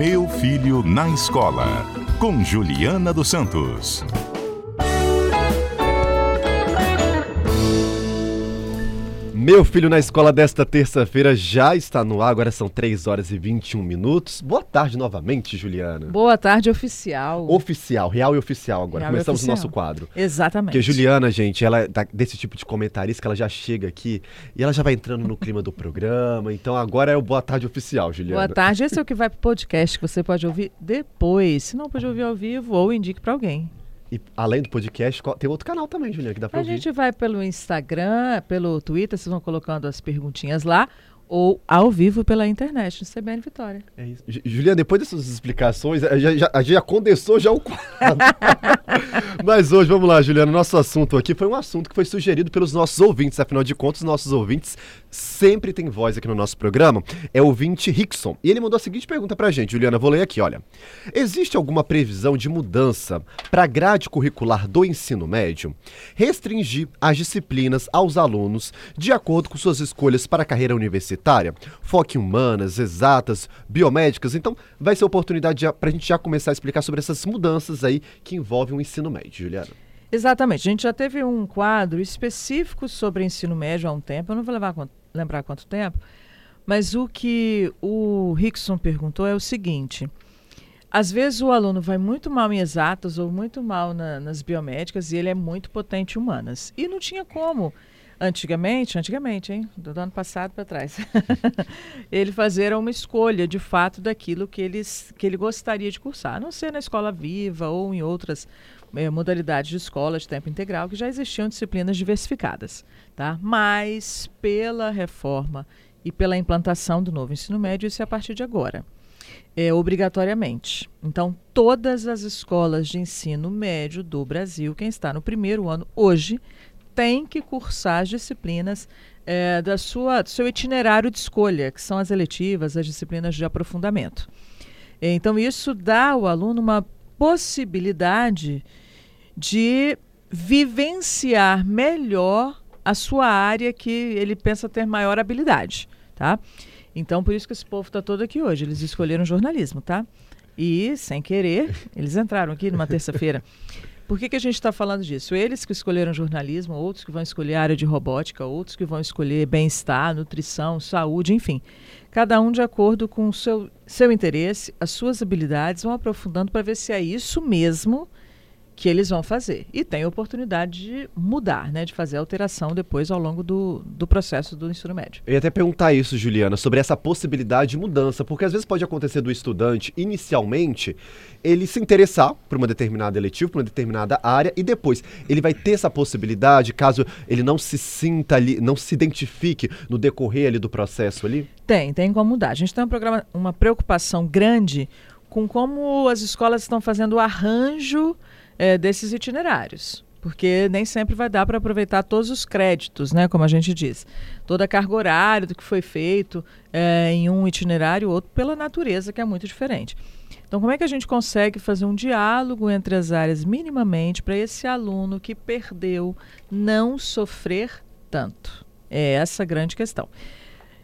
Meu Filho na Escola, com Juliana dos Santos. Meu filho na escola desta terça-feira já está no ar, agora são 3 horas e 21 minutos. Boa tarde novamente, Juliana. Boa tarde, oficial. Oficial, real e oficial agora. Real Começamos o nosso quadro. Exatamente. Porque Juliana, gente, ela é desse tipo de comentarista que ela já chega aqui e ela já vai entrando no clima do programa. Então agora é o boa tarde oficial, Juliana. Boa tarde. Esse é o que vai pro podcast, que você pode ouvir depois. Se não pode ouvir ao vivo, ou indique para alguém. E além do podcast, tem outro canal também, Juliana, que dá pra A ouvir. gente vai pelo Instagram, pelo Twitter, vocês vão colocando as perguntinhas lá, ou ao vivo pela internet, no CBN Vitória. É isso. Ju- Juliana, depois dessas explicações, a gente já condensou já o quadro. Mas hoje, vamos lá, Juliana, nosso assunto aqui foi um assunto que foi sugerido pelos nossos ouvintes, afinal de contas, nossos ouvintes sempre têm voz aqui no nosso programa, é o ouvinte Rickson. E ele mandou a seguinte pergunta pra gente, Juliana, vou ler aqui, olha. Existe alguma previsão de mudança para a grade curricular do ensino médio? Restringir as disciplinas aos alunos de acordo com suas escolhas para a carreira universitária? Foque em humanas, exatas, biomédicas? Então, vai ser oportunidade para a gente já começar a explicar sobre essas mudanças aí que envolvem o ensino médio, Juliana. Exatamente. A gente já teve um quadro específico sobre ensino médio há um tempo. Eu não vou quanto- lembrar quanto tempo, mas o que o Rickson perguntou é o seguinte: às vezes o aluno vai muito mal em exatas ou muito mal na- nas biomédicas e ele é muito potente em humanas. E não tinha como. Antigamente, antigamente, hein? Do ano passado para trás. ele fazer uma escolha de fato daquilo que, eles, que ele gostaria de cursar, a não ser na escola viva ou em outras eh, modalidades de escola de tempo integral, que já existiam disciplinas diversificadas. Tá? Mas, pela reforma e pela implantação do novo ensino médio, isso é a partir de agora. É, obrigatoriamente. Então, todas as escolas de ensino médio do Brasil, quem está no primeiro ano hoje, tem que cursar as disciplinas eh, da sua, do seu itinerário de escolha, que são as eletivas, as disciplinas de aprofundamento. Então, isso dá ao aluno uma possibilidade de vivenciar melhor a sua área que ele pensa ter maior habilidade, tá? Então, por isso que esse povo está todo aqui hoje. Eles escolheram jornalismo, tá? E, sem querer, eles entraram aqui numa terça-feira. Por que, que a gente está falando disso? Eles que escolheram jornalismo, outros que vão escolher área de robótica, outros que vão escolher bem-estar, nutrição, saúde, enfim. Cada um de acordo com o seu, seu interesse, as suas habilidades, vão aprofundando para ver se é isso mesmo que eles vão fazer. E tem a oportunidade de mudar, né, de fazer alteração depois ao longo do, do processo do ensino médio. Eu ia até perguntar isso, Juliana, sobre essa possibilidade de mudança, porque às vezes pode acontecer do estudante, inicialmente, ele se interessar por uma determinada eletiva, por uma determinada área, e depois ele vai ter essa possibilidade, caso ele não se sinta ali, não se identifique no decorrer ali do processo ali? Tem, tem como mudar. A gente tem um programa, uma preocupação grande com como as escolas estão fazendo o arranjo eh, desses itinerários. Porque nem sempre vai dar para aproveitar todos os créditos, né? Como a gente diz. Toda a carga horária do que foi feito eh, em um itinerário ou outro, pela natureza, que é muito diferente. Então, como é que a gente consegue fazer um diálogo entre as áreas minimamente para esse aluno que perdeu não sofrer tanto? É essa a grande questão.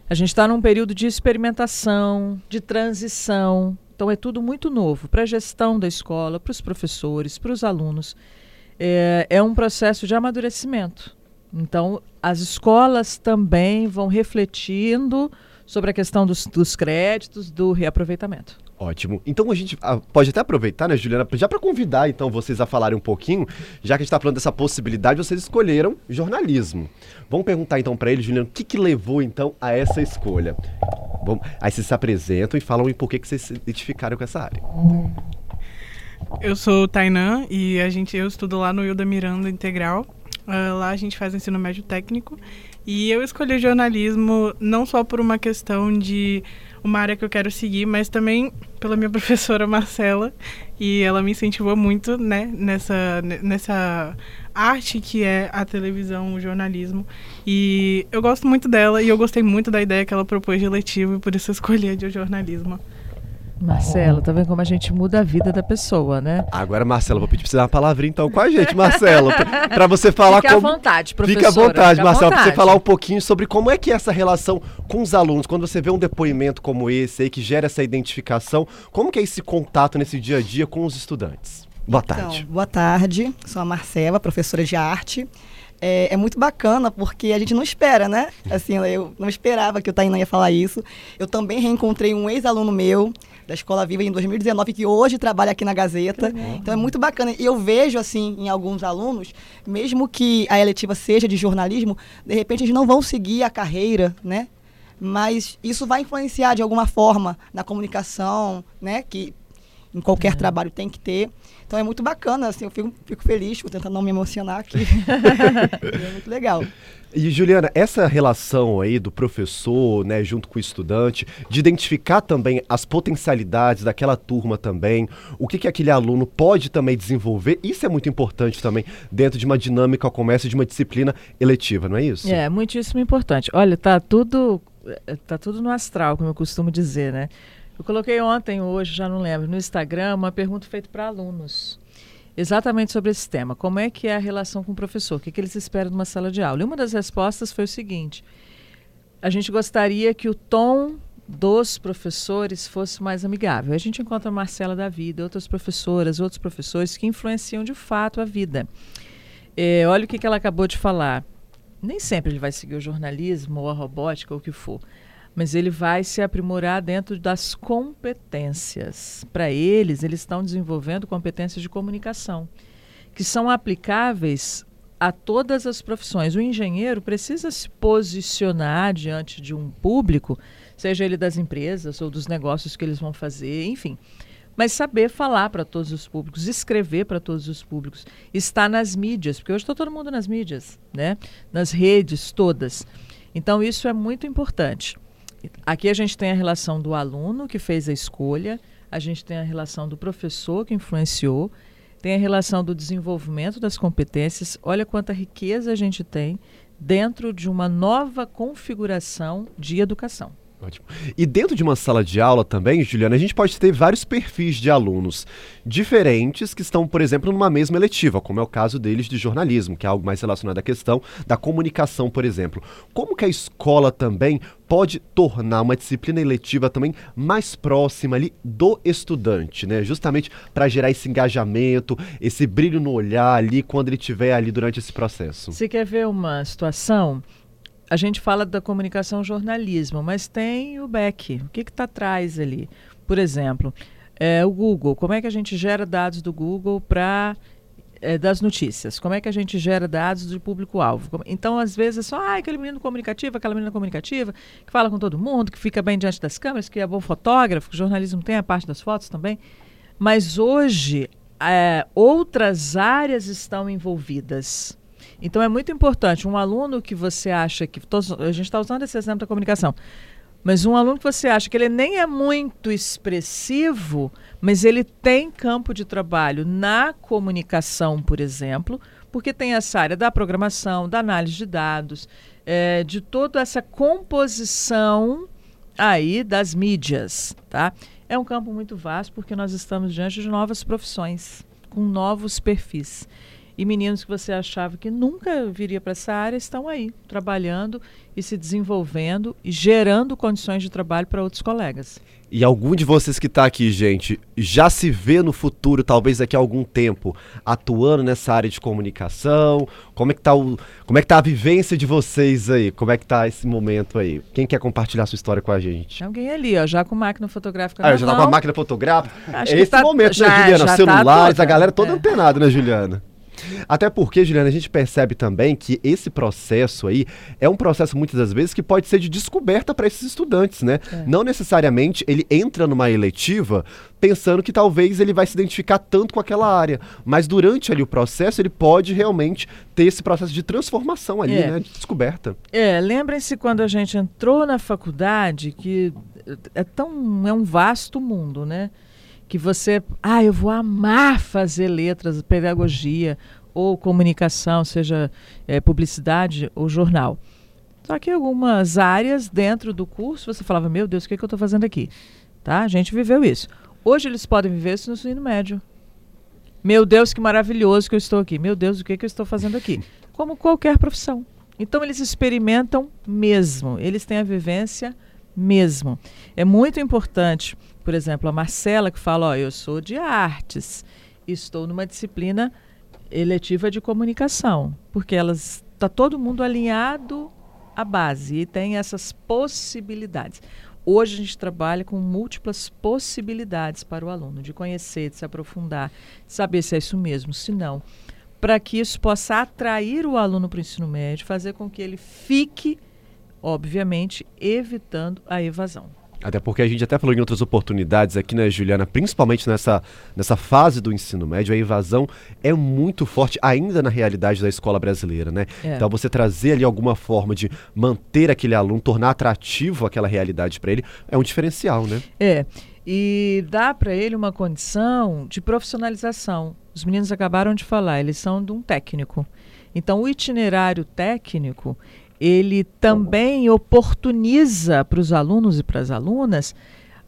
A gente está num período de experimentação, de transição. Então é tudo muito novo para a gestão da escola, para os professores, para os alunos. É, é um processo de amadurecimento. Então as escolas também vão refletindo sobre a questão dos, dos créditos, do reaproveitamento. Ótimo. Então a gente ah, pode até aproveitar, né, Juliana, já para convidar então vocês a falarem um pouquinho, já que a gente está falando dessa possibilidade, vocês escolheram jornalismo. Vamos perguntar então para ele, Juliana, o que, que levou então a essa escolha? Aí vocês se apresentam e falam em por que, que vocês se identificaram com essa área. Eu sou Tainan e a gente, eu estudo lá no Hilda Miranda Integral. Ah, lá a gente faz ensino médio técnico. E eu escolhi jornalismo não só por uma questão de uma área que eu quero seguir, mas também pela minha professora Marcela. E ela me incentivou muito né, nessa, nessa arte que é a televisão, o jornalismo. E eu gosto muito dela e eu gostei muito da ideia que ela propôs de eletivo e por isso eu escolhi a de jornalismo. Marcelo, tá vendo como a gente muda a vida da pessoa, né? Agora, Marcelo, vou pedir pra você dar uma palavrinha então com a gente, Marcelo, pra, pra você falar Fique como... à vontade, professora. Fique à vontade, Marcelo, pra você vontade. falar um pouquinho sobre como é que é essa relação com os alunos, quando você vê um depoimento como esse aí, que gera essa identificação, como que é esse contato nesse dia a dia com os estudantes? Boa tarde. Então, boa tarde. Sou a Marcela, professora de arte. É, é muito bacana porque a gente não espera, né? Assim, eu não esperava que o Tainan ia falar isso. Eu também reencontrei um ex-aluno meu da Escola Viva em 2019 que hoje trabalha aqui na Gazeta. Então é muito bacana. E eu vejo assim em alguns alunos, mesmo que a eletiva seja de jornalismo, de repente eles não vão seguir a carreira, né? Mas isso vai influenciar de alguma forma na comunicação, né? Que em qualquer trabalho tem que ter. Então é muito bacana, assim, eu fico, fico feliz, vou tentar não me emocionar aqui. é muito legal. E Juliana, essa relação aí do professor, né, junto com o estudante, de identificar também as potencialidades daquela turma também, o que, que aquele aluno pode também desenvolver, isso é muito importante também dentro de uma dinâmica ao comércio, de uma disciplina eletiva, não é isso? É, muitíssimo importante. Olha, tá tudo, eh, tá tudo no astral, como eu costumo dizer, né? Eu coloquei ontem, hoje, já não lembro, no Instagram, uma pergunta feita para alunos. Exatamente sobre esse tema. Como é que é a relação com o professor? O que, que eles esperam de uma sala de aula? E uma das respostas foi o seguinte: a gente gostaria que o tom dos professores fosse mais amigável. A gente encontra a Marcela da Vida, outras professoras, outros professores que influenciam de fato a vida. É, olha o que, que ela acabou de falar. Nem sempre ele vai seguir o jornalismo ou a robótica ou o que for, mas ele vai se aprimorar dentro das competências. Para eles, eles estão desenvolvendo competências de comunicação, que são aplicáveis a todas as profissões. O engenheiro precisa se posicionar diante de um público, seja ele das empresas ou dos negócios que eles vão fazer, enfim. Mas saber falar para todos os públicos, escrever para todos os públicos, estar nas mídias, porque hoje está todo mundo nas mídias, né? nas redes todas. Então, isso é muito importante. Aqui a gente tem a relação do aluno que fez a escolha, a gente tem a relação do professor que influenciou, tem a relação do desenvolvimento das competências. Olha quanta riqueza a gente tem dentro de uma nova configuração de educação. Ótimo. E dentro de uma sala de aula também, Juliana, a gente pode ter vários perfis de alunos diferentes que estão, por exemplo, numa mesma eletiva, como é o caso deles de jornalismo, que é algo mais relacionado à questão da comunicação, por exemplo. Como que a escola também pode tornar uma disciplina eletiva também mais próxima ali do estudante, né? Justamente para gerar esse engajamento, esse brilho no olhar ali quando ele estiver ali durante esse processo. Você quer ver uma situação? A gente fala da comunicação jornalismo, mas tem o back. O que está atrás ali? Por exemplo, é, o Google. Como é que a gente gera dados do Google para é, das notícias? Como é que a gente gera dados do público-alvo? Então, às vezes, é só ah, aquele menino comunicativo, aquela menina comunicativa, que fala com todo mundo, que fica bem diante das câmeras, que é bom fotógrafo, que o jornalismo tem a parte das fotos também. Mas hoje, é, outras áreas estão envolvidas. Então é muito importante um aluno que você acha que a gente está usando esse exemplo da comunicação, mas um aluno que você acha que ele nem é muito expressivo, mas ele tem campo de trabalho na comunicação, por exemplo, porque tem essa área da programação, da análise de dados, é, de toda essa composição aí das mídias, tá? É um campo muito vasto porque nós estamos diante de novas profissões, com novos perfis. E meninos que você achava que nunca viria para essa área estão aí, trabalhando e se desenvolvendo e gerando condições de trabalho para outros colegas. E algum de vocês que está aqui, gente, já se vê no futuro, talvez daqui a algum tempo, atuando nessa área de comunicação? Como é que tá, o, como é que tá a vivência de vocês aí? Como é que tá esse momento aí? Quem quer compartilhar sua história com a gente? Alguém ali, ó, já com máquina fotográfica Ah, na já tá mão. com a máquina fotográfica? Acho é esse tá- momento, já- né, Juliana? já tá Celulares, toda, a galera toda é. antenada, né, Juliana? Até porque, Juliana, a gente percebe também que esse processo aí é um processo muitas das vezes que pode ser de descoberta para esses estudantes, né? É. Não necessariamente ele entra numa eletiva pensando que talvez ele vai se identificar tanto com aquela área, mas durante ali o processo ele pode realmente ter esse processo de transformação ali, É. né, de descoberta. É, lembrem-se quando a gente entrou na faculdade que é tão é um vasto mundo, né? Que você, ah, eu vou amar fazer letras, pedagogia ou comunicação, seja é, publicidade ou jornal. Só que algumas áreas dentro do curso você falava, meu Deus, o que, é que eu estou fazendo aqui? tá? A gente viveu isso. Hoje eles podem viver isso no ensino médio. Meu Deus, que maravilhoso que eu estou aqui. Meu Deus, o que, que eu estou fazendo aqui? Como qualquer profissão. Então eles experimentam mesmo, eles têm a vivência mesmo. É muito importante, por exemplo, a Marcela que fala, ó, eu sou de artes, estou numa disciplina eletiva de comunicação, porque elas está todo mundo alinhado à base e tem essas possibilidades. Hoje a gente trabalha com múltiplas possibilidades para o aluno de conhecer, de se aprofundar, de saber se é isso mesmo, se não, para que isso possa atrair o aluno para o ensino médio, fazer com que ele fique, obviamente, evitando a evasão. Até porque a gente até falou em outras oportunidades aqui, né, Juliana? Principalmente nessa, nessa fase do ensino médio, a evasão é muito forte ainda na realidade da escola brasileira, né? É. Então você trazer ali alguma forma de manter aquele aluno, tornar atrativo aquela realidade para ele, é um diferencial, né? É. E dá para ele uma condição de profissionalização. Os meninos acabaram de falar, eles são de um técnico. Então, o itinerário técnico, ele também oportuniza para os alunos e para as alunas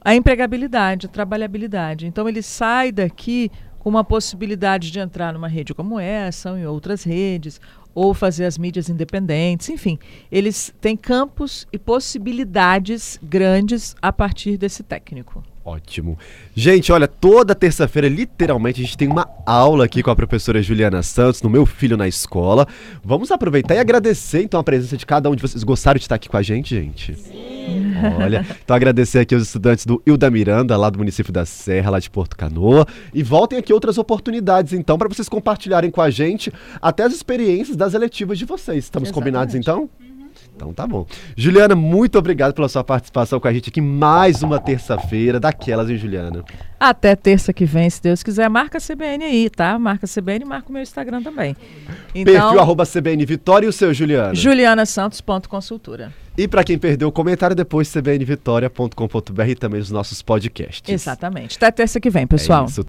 a empregabilidade, a trabalhabilidade. Então ele sai daqui com uma possibilidade de entrar numa rede como essa, ou em outras redes, ou fazer as mídias independentes, enfim, eles têm campos e possibilidades grandes a partir desse técnico. Ótimo. Gente, olha, toda terça-feira, literalmente, a gente tem uma aula aqui com a professora Juliana Santos, no Meu Filho na Escola. Vamos aproveitar e agradecer, então, a presença de cada um de vocês. Gostaram de estar aqui com a gente, gente? Sim. Olha, então agradecer aqui aos estudantes do Hilda Miranda, lá do município da Serra, lá de Porto Canoa. E voltem aqui outras oportunidades, então, para vocês compartilharem com a gente até as experiências das eletivas de vocês. Estamos Exatamente. combinados, então? Então tá bom. Juliana, muito obrigado pela sua participação com a gente aqui mais uma terça-feira daquelas, hein, Juliana? Até terça que vem, se Deus quiser. Marca a CBN aí, tá? Marca a CBN e marca o meu Instagram também. Então, Perfil arroba CBN Vitória e o seu, Juliana? julianasantos.consultura. E para quem perdeu o comentário, depois cbnvitoria.com.br e também os nossos podcasts. Exatamente. Até terça que vem, pessoal. É isso.